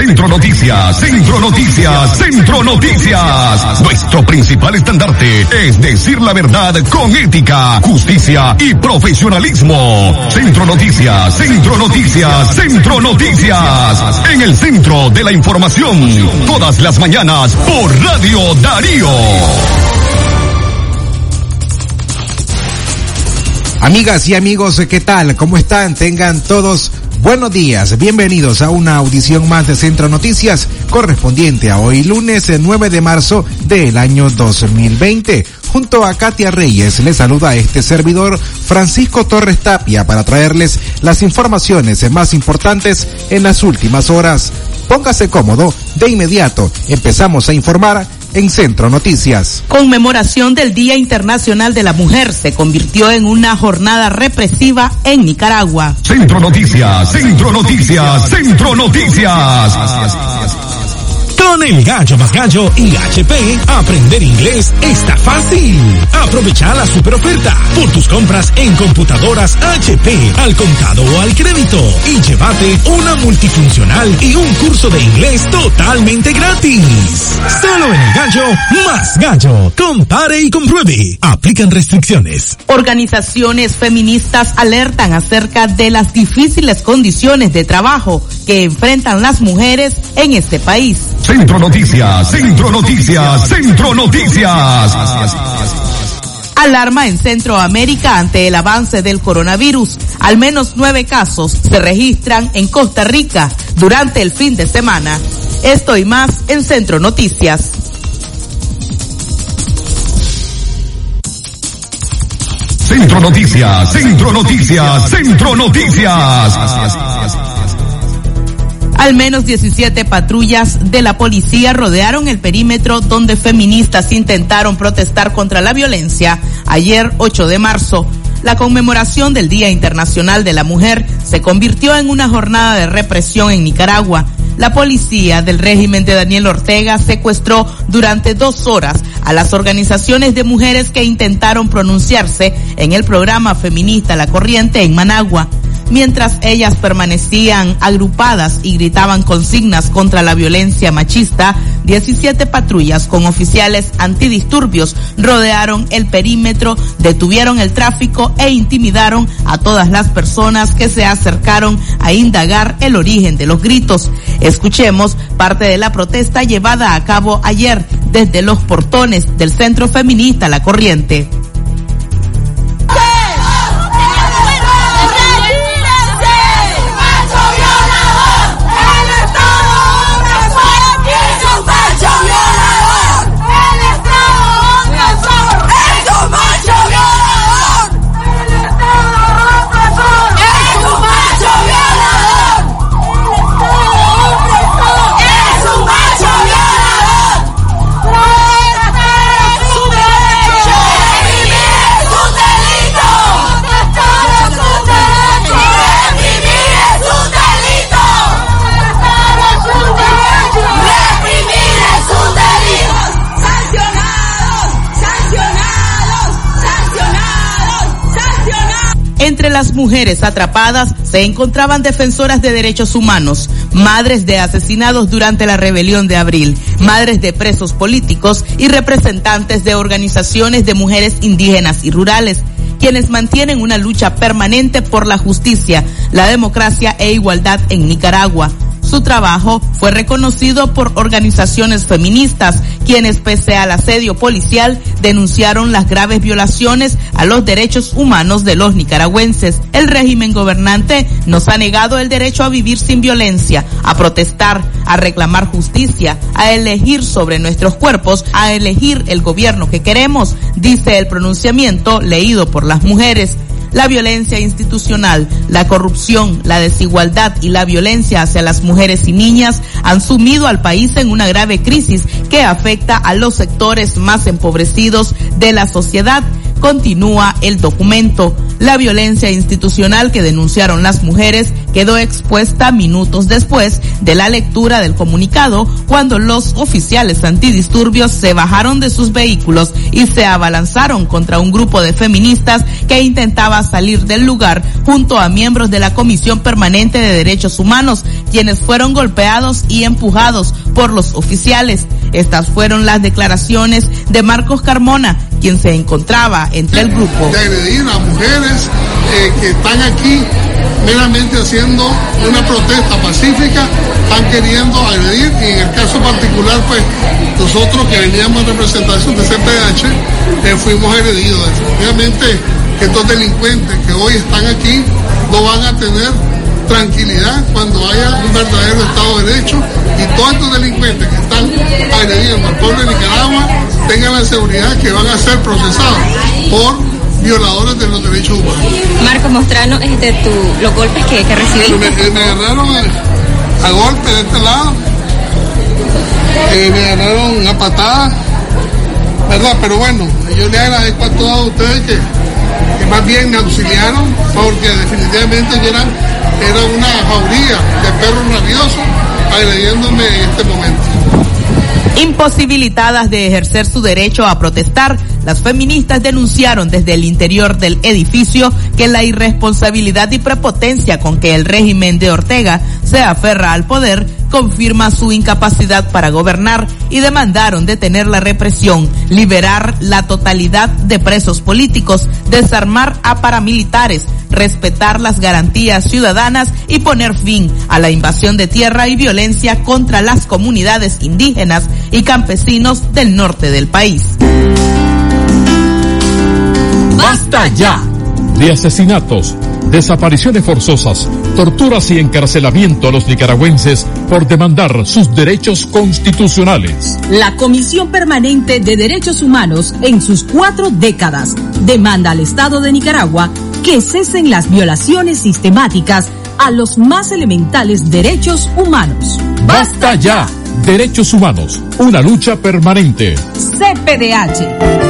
Centro Noticias, Centro Noticias, Centro Noticias. Nuestro principal estandarte es decir la verdad con ética, justicia y profesionalismo. Centro Noticias, Centro Noticias, Centro Noticias. En el centro de la información, todas las mañanas por Radio Darío. Amigas y amigos, ¿qué tal? ¿Cómo están? Tengan todos buenos días. Bienvenidos a una audición más de Centro Noticias correspondiente a hoy lunes 9 de marzo del año 2020. Junto a Katia Reyes les saluda este servidor Francisco Torres Tapia para traerles las informaciones más importantes en las últimas horas. Póngase cómodo, de inmediato empezamos a informar en Centro Noticias. Conmemoración del Día Internacional de la Mujer se convirtió en una jornada represiva en Nicaragua. Centro Noticias, Centro Noticias, Centro Noticias. Con el gallo más gallo y HP, aprender inglés está fácil. Aprovecha la super oferta por tus compras en computadoras HP al contado o al crédito y llévate una multifuncional y un curso de inglés totalmente gratis. Solo en el gallo más gallo. Compare y compruebe. Aplican restricciones. Organizaciones feministas alertan acerca de las difíciles condiciones de trabajo que enfrentan las mujeres en este país. Centro Noticias, Centro Noticias, Centro Noticias. Alarma en Centroamérica ante el avance del coronavirus. Al menos nueve casos se registran en Costa Rica durante el fin de semana. Esto y más en Centro Noticias. Centro Noticias, Centro Noticias, Centro Noticias. Al menos 17 patrullas de la policía rodearon el perímetro donde feministas intentaron protestar contra la violencia ayer 8 de marzo. La conmemoración del Día Internacional de la Mujer se convirtió en una jornada de represión en Nicaragua. La policía del régimen de Daniel Ortega secuestró durante dos horas a las organizaciones de mujeres que intentaron pronunciarse en el programa feminista La Corriente en Managua. Mientras ellas permanecían agrupadas y gritaban consignas contra la violencia machista, 17 patrullas con oficiales antidisturbios rodearon el perímetro, detuvieron el tráfico e intimidaron a todas las personas que se acercaron a indagar el origen de los gritos. Escuchemos parte de la protesta llevada a cabo ayer desde los portones del Centro Feminista La Corriente. Las mujeres atrapadas se encontraban defensoras de derechos humanos, madres de asesinados durante la rebelión de abril, madres de presos políticos y representantes de organizaciones de mujeres indígenas y rurales, quienes mantienen una lucha permanente por la justicia, la democracia e igualdad en Nicaragua. Su trabajo fue reconocido por organizaciones feministas, quienes pese al asedio policial denunciaron las graves violaciones a los derechos humanos de los nicaragüenses. El régimen gobernante nos ha negado el derecho a vivir sin violencia, a protestar, a reclamar justicia, a elegir sobre nuestros cuerpos, a elegir el gobierno que queremos, dice el pronunciamiento leído por las mujeres la violencia institucional, la corrupción, la desigualdad y la violencia hacia las mujeres y niñas han sumido al país en una grave crisis que afecta a los sectores más empobrecidos de la sociedad. Continúa el documento. La violencia institucional que denunciaron las mujeres quedó expuesta minutos después de la lectura del comunicado cuando los oficiales antidisturbios se bajaron de sus vehículos y se abalanzaron contra un grupo de feministas que intentaba salir del lugar junto a miembros de la Comisión Permanente de Derechos Humanos, quienes fueron golpeados y empujados por los oficiales. Estas fueron las declaraciones de Marcos Carmona, quien se encontraba entre el grupo. De agredir a mujeres eh, que están aquí meramente haciendo una protesta pacífica, están queriendo agredir y en el caso particular pues nosotros que veníamos en representación de CPH eh, fuimos agredidos. Definitivamente estos delincuentes que hoy están aquí no van a tener tranquilidad cuando haya un verdadero Estado de Derecho y todos estos delincuentes que están agrediendo al pueblo de Nicaragua tengan la seguridad que van a ser procesados por violadores de los derechos humanos. Marco, mostranos este, tu, los golpes que, que recibiste. Me, me agarraron a, a golpe de este lado, eh, me agarraron a patada, ¿verdad? Pero bueno, yo le agradezco a todos ustedes que, que más bien me auxiliaron porque definitivamente eran, era una jauría de perros rabiosos agrediéndome en este momento. Imposibilitadas de ejercer su derecho a protestar, las feministas denunciaron desde el interior del edificio que la irresponsabilidad y prepotencia con que el régimen de Ortega se aferra al poder confirma su incapacidad para gobernar y demandaron detener la represión, liberar la totalidad de presos políticos, desarmar a paramilitares, respetar las garantías ciudadanas y poner fin a la invasión de tierra y violencia contra las comunidades indígenas y campesinos del norte del país. ¡Basta ya! De asesinatos, desapariciones forzosas, torturas y encarcelamiento a los nicaragüenses por demandar sus derechos constitucionales. La Comisión Permanente de Derechos Humanos, en sus cuatro décadas, demanda al Estado de Nicaragua que cesen las violaciones sistemáticas a los más elementales derechos humanos. ¡Basta ya! Derechos humanos, una lucha permanente. CPDH.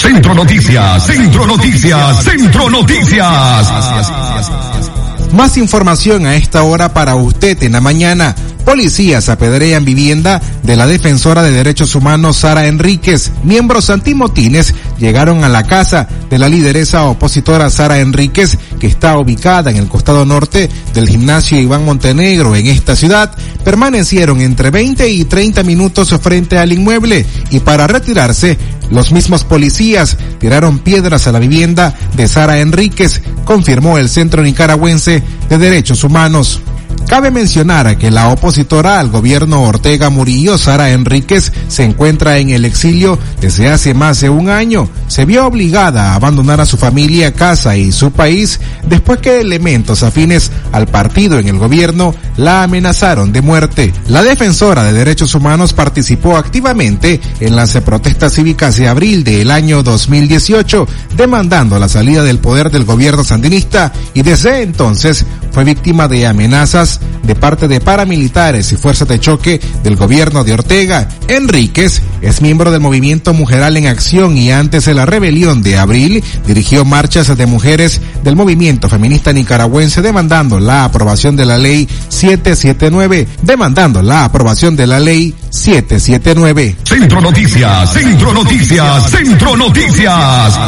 Centro Noticias, Centro Noticias, Centro Noticias. Más información a esta hora para usted en la mañana. Policías apedrean vivienda de la defensora de derechos humanos Sara Enríquez. Miembros antimotines llegaron a la casa de la lideresa opositora Sara Enríquez, que está ubicada en el costado norte del gimnasio Iván Montenegro en esta ciudad. Permanecieron entre 20 y 30 minutos frente al inmueble y para retirarse los mismos policías tiraron piedras a la vivienda de Sara Enríquez, confirmó el Centro Nicaragüense de Derechos Humanos. Cabe mencionar que la opositora al gobierno Ortega Murillo, Sara Enríquez, se encuentra en el exilio desde hace más de un año. Se vio obligada a abandonar a su familia, casa y su país después que elementos afines al partido en el gobierno la amenazaron de muerte. La defensora de derechos humanos participó activamente en las protestas cívicas de abril del año 2018, demandando la salida del poder del gobierno sandinista y desde entonces fue víctima de amenazas de parte de paramilitares y fuerzas de choque del gobierno de Ortega. Enríquez es miembro del movimiento Mujeral en Acción y antes de la rebelión de abril dirigió marchas de mujeres del movimiento feminista nicaragüense demandando la aprobación de la ley 779, demandando la aprobación de la ley 779. Centro Noticias, Centro Noticias, Centro Noticias.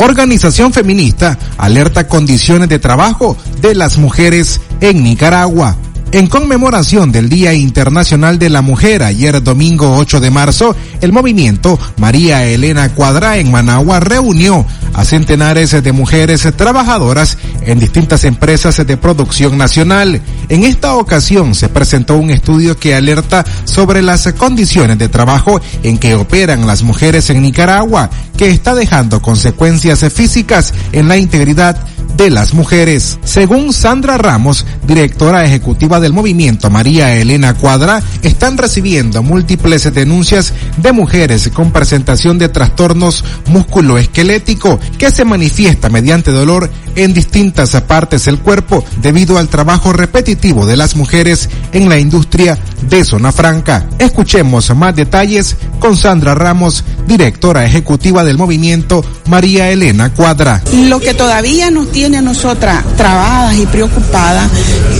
Organización feminista alerta condiciones de trabajo de las mujeres en Nicaragua. En conmemoración del Día Internacional de la Mujer, ayer domingo 8 de marzo, el movimiento María Elena Cuadra en Managua reunió a centenares de mujeres trabajadoras en distintas empresas de producción nacional. En esta ocasión se presentó un estudio que alerta sobre las condiciones de trabajo en que operan las mujeres en Nicaragua, que está dejando consecuencias físicas en la integridad de las mujeres. Según Sandra Ramos, directora ejecutiva del movimiento María Elena Cuadra, están recibiendo múltiples denuncias de mujeres con presentación de trastornos musculoesquelético que se manifiesta mediante dolor en distintas partes del cuerpo debido al trabajo repetitivo de las mujeres en la industria de Zona Franca. Escuchemos más detalles con Sandra Ramos, directora ejecutiva del movimiento María Elena Cuadra. Lo que todavía nos tiene a nosotras trabadas y preocupadas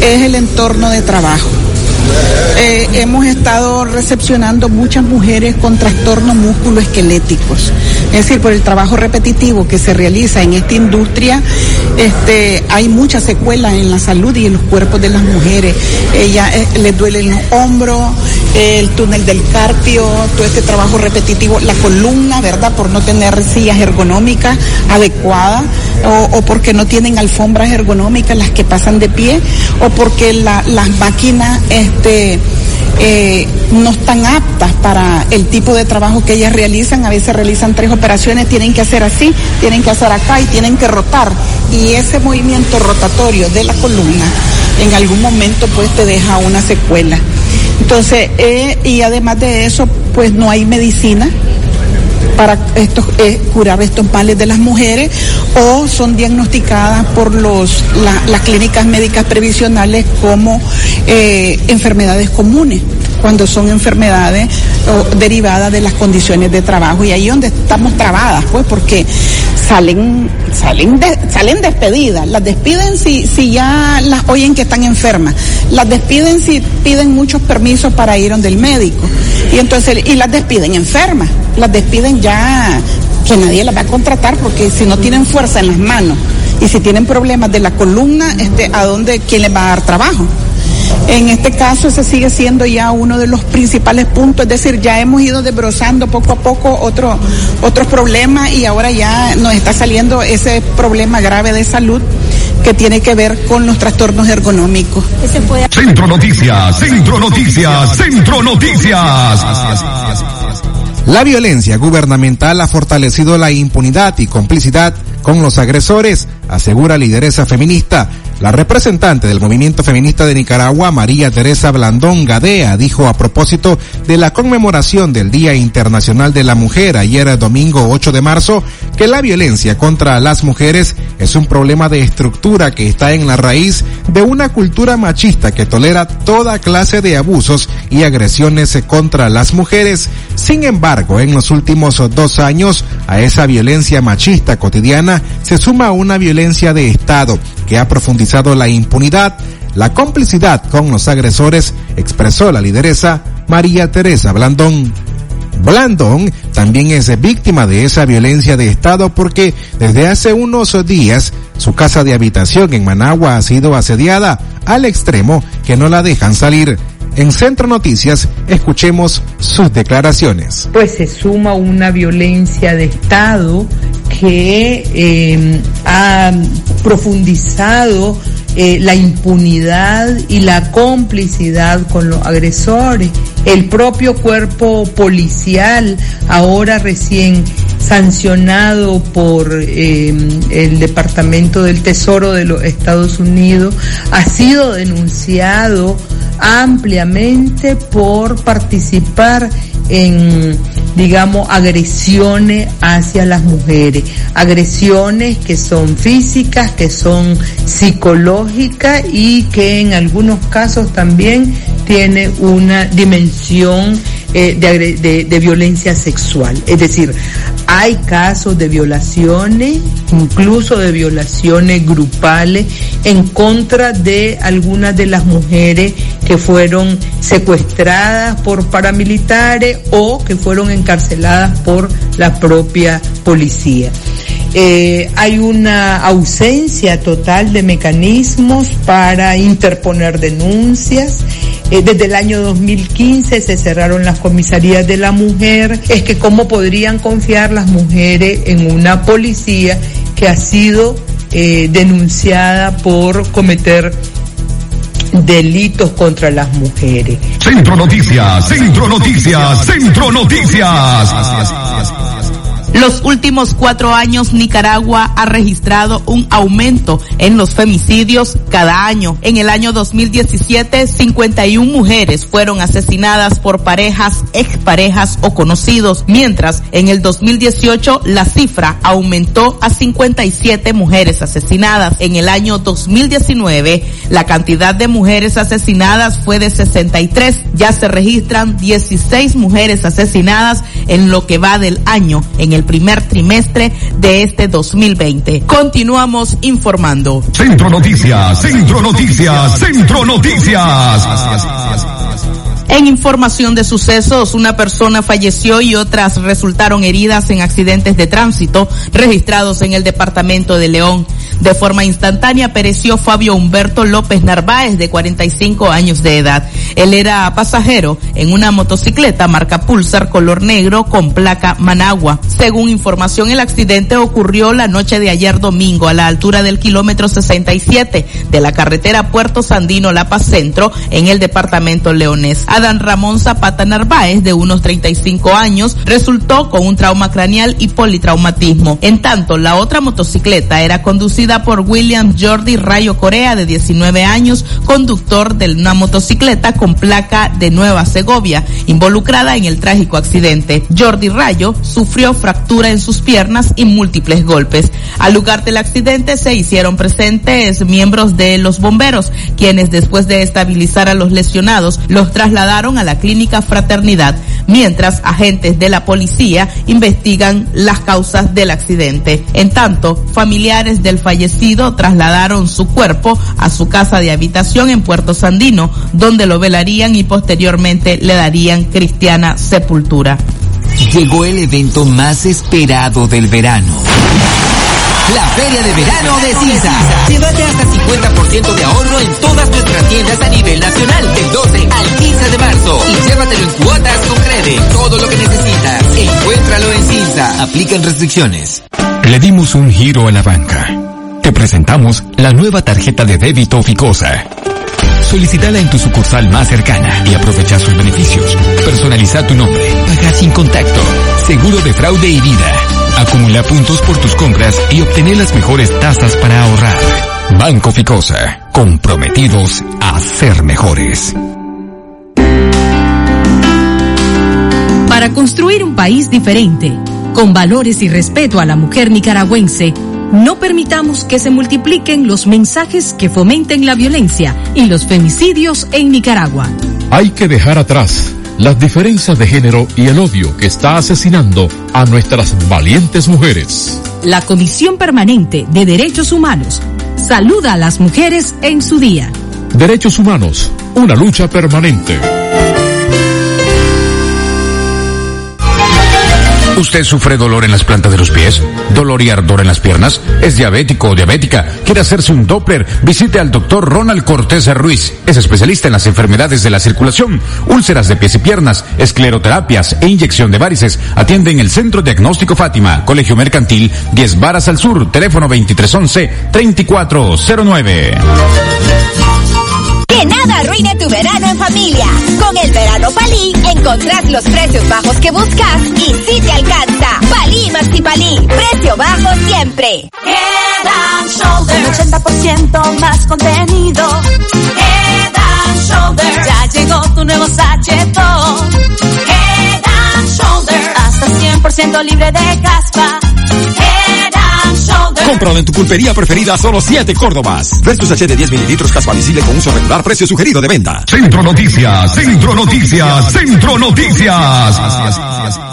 es el entorno de trabajo. Eh, hemos estado recepcionando muchas mujeres con trastornos musculoesqueléticos. Es decir, por el trabajo repetitivo que se realiza en esta industria, este, hay muchas secuelas en la salud y en los cuerpos de las mujeres. Ella eh, les duelen los hombros, el túnel del carpio, todo este trabajo repetitivo, la columna, ¿verdad? Por no tener sillas ergonómicas adecuadas o, porque no tienen alfombras ergonómicas las que pasan de pie o porque la, las máquinas este, eh, no están aptas para el tipo de trabajo que ellas realizan. A veces realizan tres operaciones, tienen que hacer así, tienen que hacer acá y tienen que rotar. Y ese movimiento rotatorio de la columna en algún momento pues te deja una secuela. Entonces, eh, y además de eso, pues no hay medicina para estos, eh, curar estos males de las mujeres o son diagnosticadas por los, la, las clínicas médicas previsionales como eh, enfermedades comunes cuando son enfermedades derivadas de las condiciones de trabajo. Y ahí donde estamos trabadas pues porque salen salen de, salen despedidas. Las despiden si si ya las oyen que están enfermas. Las despiden si piden muchos permisos para ir donde el médico. Y entonces y las despiden enfermas las despiden ya que nadie las va a contratar porque si no tienen fuerza en las manos y si tienen problemas de la columna este a dónde quién les va a dar trabajo en este caso ese sigue siendo ya uno de los principales puntos, es decir, ya hemos ido desbrozando poco a poco otro, otros problemas y ahora ya nos está saliendo ese problema grave de salud que tiene que ver con los trastornos ergonómicos. Centro Noticias, Centro Noticias, Centro Noticias. La violencia gubernamental ha fortalecido la impunidad y complicidad con los agresores, asegura lideresa feminista. La representante del movimiento feminista de Nicaragua, María Teresa Blandón Gadea, dijo a propósito de la conmemoración del Día Internacional de la Mujer ayer domingo 8 de marzo que la violencia contra las mujeres es un problema de estructura que está en la raíz de una cultura machista que tolera toda clase de abusos y agresiones contra las mujeres. Sin embargo, en los últimos dos años a esa violencia machista cotidiana se suma una violencia de Estado que ha profundizado la impunidad, la complicidad con los agresores, expresó la lideresa María Teresa Blandón. Blandón también es víctima de esa violencia de Estado porque desde hace unos días su casa de habitación en Managua ha sido asediada al extremo que no la dejan salir. En Centro Noticias escuchemos sus declaraciones. Pues se suma una violencia de Estado que eh, ha profundizado eh, la impunidad y la complicidad con los agresores. El propio cuerpo policial, ahora recién sancionado por eh, el Departamento del Tesoro de los Estados Unidos, ha sido denunciado ampliamente por participar en digamos, agresiones hacia las mujeres, agresiones que son físicas, que son psicológicas y que en algunos casos también tiene una dimensión eh, de, de, violencia sexual. Es decir, hay casos de violaciones, incluso de violaciones grupales, en contra de algunas de las mujeres que fueron secuestradas por paramilitares o que fueron encarceladas por la propia policía. Eh, hay una ausencia total de mecanismos para interponer denuncias. Eh, desde el año 2015 se cerraron las comisarías de la mujer. Es que cómo podrían confiar las mujeres en una policía que ha sido eh, denunciada por cometer delitos contra las mujeres. Centro Noticias, Centro Noticias, Centro Noticias. Los últimos cuatro años Nicaragua ha registrado un aumento en los femicidios cada año. En el año 2017, 51 mujeres fueron asesinadas por parejas, exparejas o conocidos, mientras en el 2018 la cifra aumentó a 57 mujeres asesinadas. En el año 2019, la cantidad de mujeres asesinadas fue de 63. Ya se registran 16 mujeres asesinadas en lo que va del año en el primer trimestre de este 2020. Continuamos informando. Centro Noticias, Centro Noticias, Centro Noticias. En información de sucesos, una persona falleció y otras resultaron heridas en accidentes de tránsito registrados en el departamento de León. De forma instantánea pereció Fabio Humberto López Narváez, de 45 años de edad. Él era pasajero en una motocicleta marca Pulsar color negro con placa Managua. Según información, el accidente ocurrió la noche de ayer domingo a la altura del kilómetro 67 de la carretera Puerto Sandino La Paz Centro en el departamento leonés. Adán Ramón Zapata Narváez, de unos 35 años, resultó con un trauma craneal y politraumatismo. En tanto, la otra motocicleta era conducida por William Jordi Rayo Corea, de 19 años, conductor de una motocicleta con placa de Nueva Segovia, involucrada en el trágico accidente. Jordi Rayo sufrió fractura en sus piernas y múltiples golpes. Al lugar del accidente se hicieron presentes miembros de los bomberos, quienes después de estabilizar a los lesionados los trasladaron a la clínica Fraternidad, mientras agentes de la policía investigan las causas del accidente. En tanto, familiares del fallecido trasladaron su cuerpo a su casa de habitación en Puerto Sandino, donde lo velarían y posteriormente le darían cristiana sepultura. Llegó el evento más esperado del verano. La Feria de Verano de Cinza. Llévate hasta 50% de ahorro en todas nuestras tiendas a nivel nacional del 12 al 15 de marzo. Y llévatelo en cuotas con Crede. Todo lo que necesitas. Encuéntralo en Cinza. Aplican restricciones. Le dimos un giro a la banca te presentamos la nueva tarjeta de débito Ficosa. Solicítala en tu sucursal más cercana y aprovecha sus beneficios. Personaliza tu nombre, paga sin contacto, seguro de fraude y vida. Acumula puntos por tus compras y obtener las mejores tasas para ahorrar. Banco Ficosa, comprometidos a ser mejores. Para construir un país diferente, con valores y respeto a la mujer nicaragüense, no permitamos que se multipliquen los mensajes que fomenten la violencia y los femicidios en Nicaragua. Hay que dejar atrás las diferencias de género y el odio que está asesinando a nuestras valientes mujeres. La Comisión Permanente de Derechos Humanos saluda a las mujeres en su día. Derechos Humanos, una lucha permanente. ¿Usted sufre dolor en las plantas de los pies? ¿Dolor y ardor en las piernas? ¿Es diabético o diabética? ¿Quiere hacerse un Doppler? Visite al doctor Ronald Cortés Ruiz. Es especialista en las enfermedades de la circulación, úlceras de pies y piernas, escleroterapias e inyección de varices. Atiende en el Centro Diagnóstico Fátima, Colegio Mercantil, 10 Varas al Sur, teléfono 2311-3409. Que nada arruine tu verano en familia. Con el verano Palí encontrás los precios bajos que buscas y si te alcanza. Palí Maxi Palí, precio bajo siempre. Head and Shoulders. Un 80% más contenido. Head and Shoulders. Ya llegó tu nuevo sachetón. Head and Shoulders 100% libre de caspa. Cómpralo en tu pulpería preferida solo 7 Córdobas. Versus H de 10 mililitros caspa visible con uso regular, precio sugerido de venta. Centro Noticias, Centro Noticias, Centro Noticias.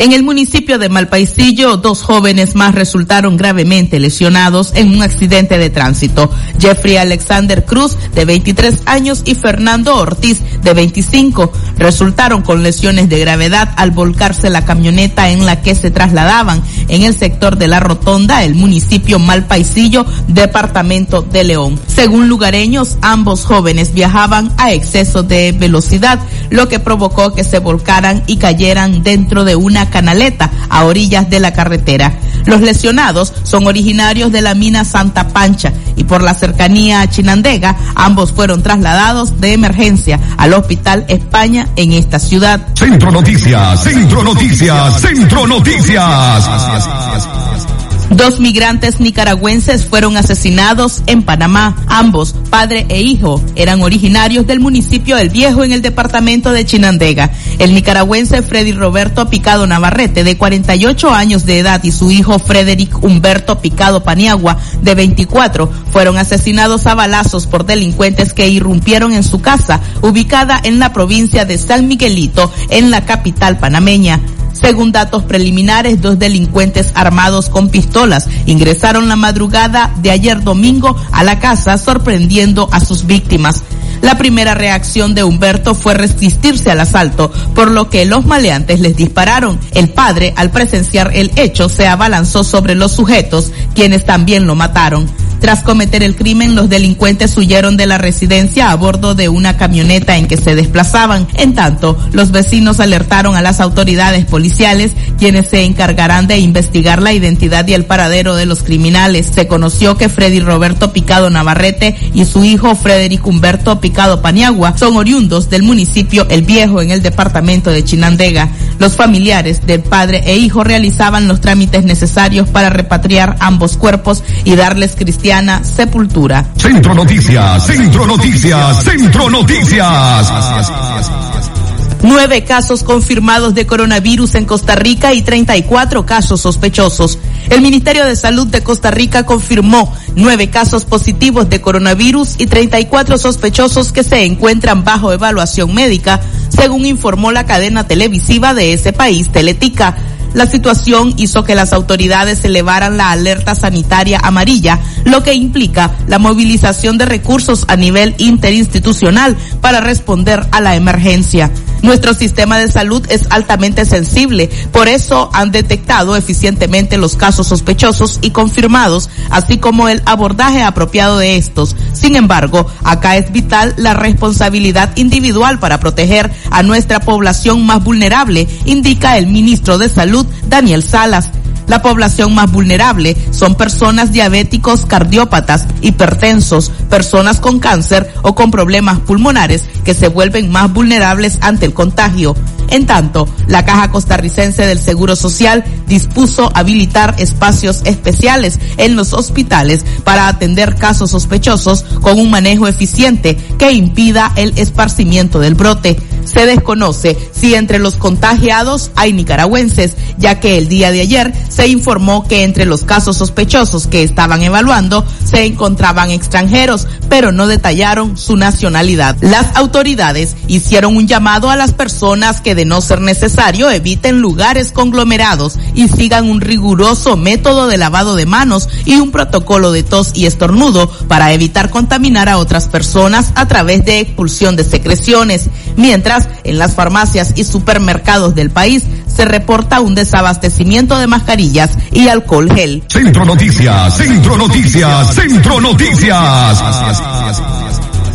En el municipio de Malpaisillo, dos jóvenes más resultaron gravemente lesionados en un accidente de tránsito. Jeffrey Alexander Cruz, de 23 años, y Fernando Ortiz, de 25, resultaron con lesiones de gravedad al volcarse la camioneta en la que se trasladaban en el sector de la Rotonda, el municipio Malpaisillo, departamento de León. Según lugareños, ambos jóvenes viajaban a exceso de velocidad, lo que provocó que se volcaran y cayeran dentro de una canaleta a orillas de la carretera. Los lesionados son originarios de la mina Santa Pancha y por la cercanía a Chinandega, ambos fueron trasladados de emergencia al Hospital España en esta ciudad. Centro Noticias, Centro Noticias, Centro Noticias. Dos migrantes nicaragüenses fueron asesinados en Panamá. Ambos, padre e hijo, eran originarios del municipio El Viejo en el departamento de Chinandega. El nicaragüense Freddy Roberto Picado Navarrete, de 48 años de edad, y su hijo Frederick Humberto Picado Paniagua, de 24, fueron asesinados a balazos por delincuentes que irrumpieron en su casa, ubicada en la provincia de San Miguelito, en la capital panameña. Según datos preliminares, dos delincuentes armados con pistolas ingresaron la madrugada de ayer domingo a la casa sorprendiendo a sus víctimas. La primera reacción de Humberto fue resistirse al asalto, por lo que los maleantes les dispararon. El padre, al presenciar el hecho, se abalanzó sobre los sujetos, quienes también lo mataron. Tras cometer el crimen, los delincuentes huyeron de la residencia a bordo de una camioneta en que se desplazaban. En tanto, los vecinos alertaron a las autoridades policiales, quienes se encargarán de investigar la identidad y el paradero de los criminales. Se conoció que Freddy Roberto Picado Navarrete y su hijo Frederick Humberto Picado Paniagua son oriundos del municipio El Viejo en el departamento de Chinandega. Los familiares del padre e hijo realizaban los trámites necesarios para repatriar ambos cuerpos y darles cristiana sepultura. Centro Noticias, Centro Noticias, Centro Noticias. Nueve casos confirmados de coronavirus en Costa Rica y 34 casos sospechosos. El Ministerio de Salud de Costa Rica confirmó nueve casos positivos de coronavirus y 34 sospechosos que se encuentran bajo evaluación médica, según informó la cadena televisiva de ese país, Teletica. La situación hizo que las autoridades elevaran la alerta sanitaria amarilla, lo que implica la movilización de recursos a nivel interinstitucional para responder a la emergencia. Nuestro sistema de salud es altamente sensible, por eso han detectado eficientemente los casos sospechosos y confirmados, así como el abordaje apropiado de estos. Sin embargo, acá es vital la responsabilidad individual para proteger a nuestra población más vulnerable, indica el ministro de Salud, Daniel Salas. La población más vulnerable son personas diabéticos, cardiópatas, hipertensos, personas con cáncer o con problemas pulmonares que se vuelven más vulnerables ante el contagio. En tanto, la Caja Costarricense del Seguro Social dispuso habilitar espacios especiales en los hospitales para atender casos sospechosos con un manejo eficiente que impida el esparcimiento del brote. Se desconoce si entre los contagiados hay nicaragüenses, ya que el día de ayer se informó que entre los casos sospechosos que estaban evaluando se encontraban extranjeros, pero no detallaron su nacionalidad. Las autoridades hicieron un llamado a las personas que de no ser necesario eviten lugares conglomerados y sigan un riguroso método de lavado de manos y un protocolo de tos y estornudo para evitar contaminar a otras personas a través de expulsión de secreciones. Mientras, en las farmacias y supermercados del país se reporta un desabastecimiento de mascarillas y alcohol gel. Centro Noticias, Centro Noticias, Centro Noticias.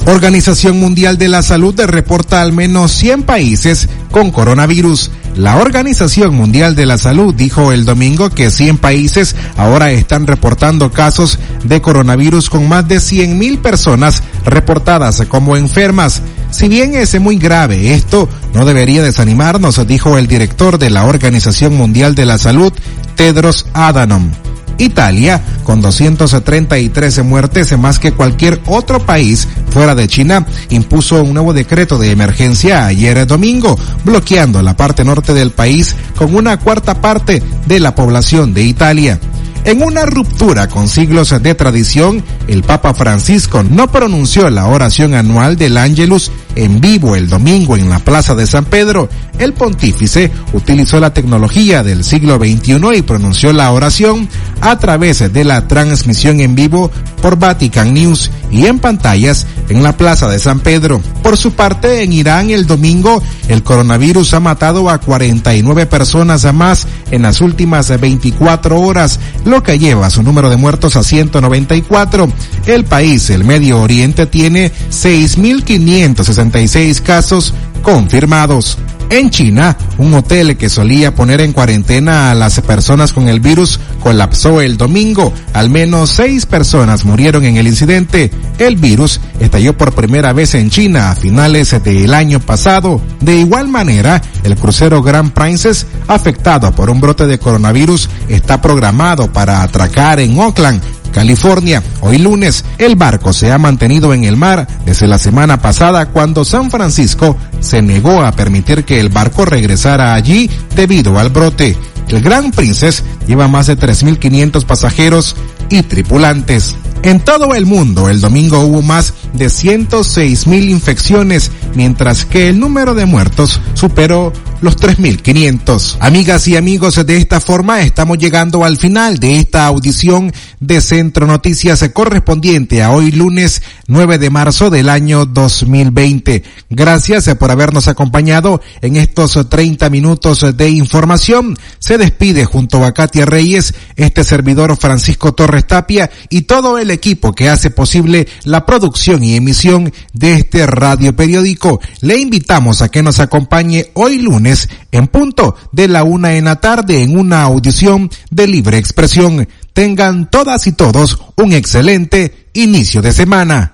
Organización Mundial de la Salud reporta al menos 100 países con coronavirus. La Organización Mundial de la Salud dijo el domingo que 100 países ahora están reportando casos de coronavirus con más de 100 mil personas reportadas como enfermas. Si bien es muy grave, esto no debería desanimarnos, dijo el director de la Organización Mundial de la Salud, Tedros Adhanom. Italia, con 233 muertes más que cualquier otro país fuera de China, impuso un nuevo decreto de emergencia ayer domingo, bloqueando la parte norte del país con una cuarta parte de la población de Italia. En una ruptura con siglos de tradición, el Papa Francisco no pronunció la oración anual del Ángelus en vivo el domingo en la Plaza de San Pedro. El pontífice utilizó la tecnología del siglo XXI y pronunció la oración a través de la transmisión en vivo por Vatican News y en pantallas en la Plaza de San Pedro. Por su parte, en Irán el domingo, el coronavirus ha matado a 49 personas más en las últimas 24 horas, lo que lleva su número de muertos a 194. El país, el Medio Oriente, tiene 6.566 casos confirmados. En China, un hotel que solía poner en cuarentena a las personas con el virus colapsó el domingo. Al menos seis personas murieron en el incidente. El virus estalló por primera vez en China a finales del año pasado. De igual manera, el crucero Grand Princess, afectado por un brote de coronavirus, está programado para atracar en Oakland, California. Hoy lunes, el barco se ha mantenido en el mar desde la semana pasada cuando San Francisco se negó a permitir que el barco regresara allí debido al brote. El Gran Princess lleva más de 3.500 pasajeros y tripulantes. En todo el mundo, el domingo hubo más de 106 mil infecciones, mientras que el número de muertos superó los 3.500. Amigas y amigos, de esta forma estamos llegando al final de esta audición de Centro Noticias correspondiente a hoy lunes 9 de marzo del año 2020. Gracias por habernos acompañado en estos 30 minutos de información. Se despide junto a Katia Reyes, este servidor Francisco Torres Tapia y todo el equipo que hace posible la producción y emisión de este radio periódico. Le invitamos a que nos acompañe hoy lunes en punto de la una en la tarde en una audición de libre expresión. Tengan todas y todos un excelente inicio de semana.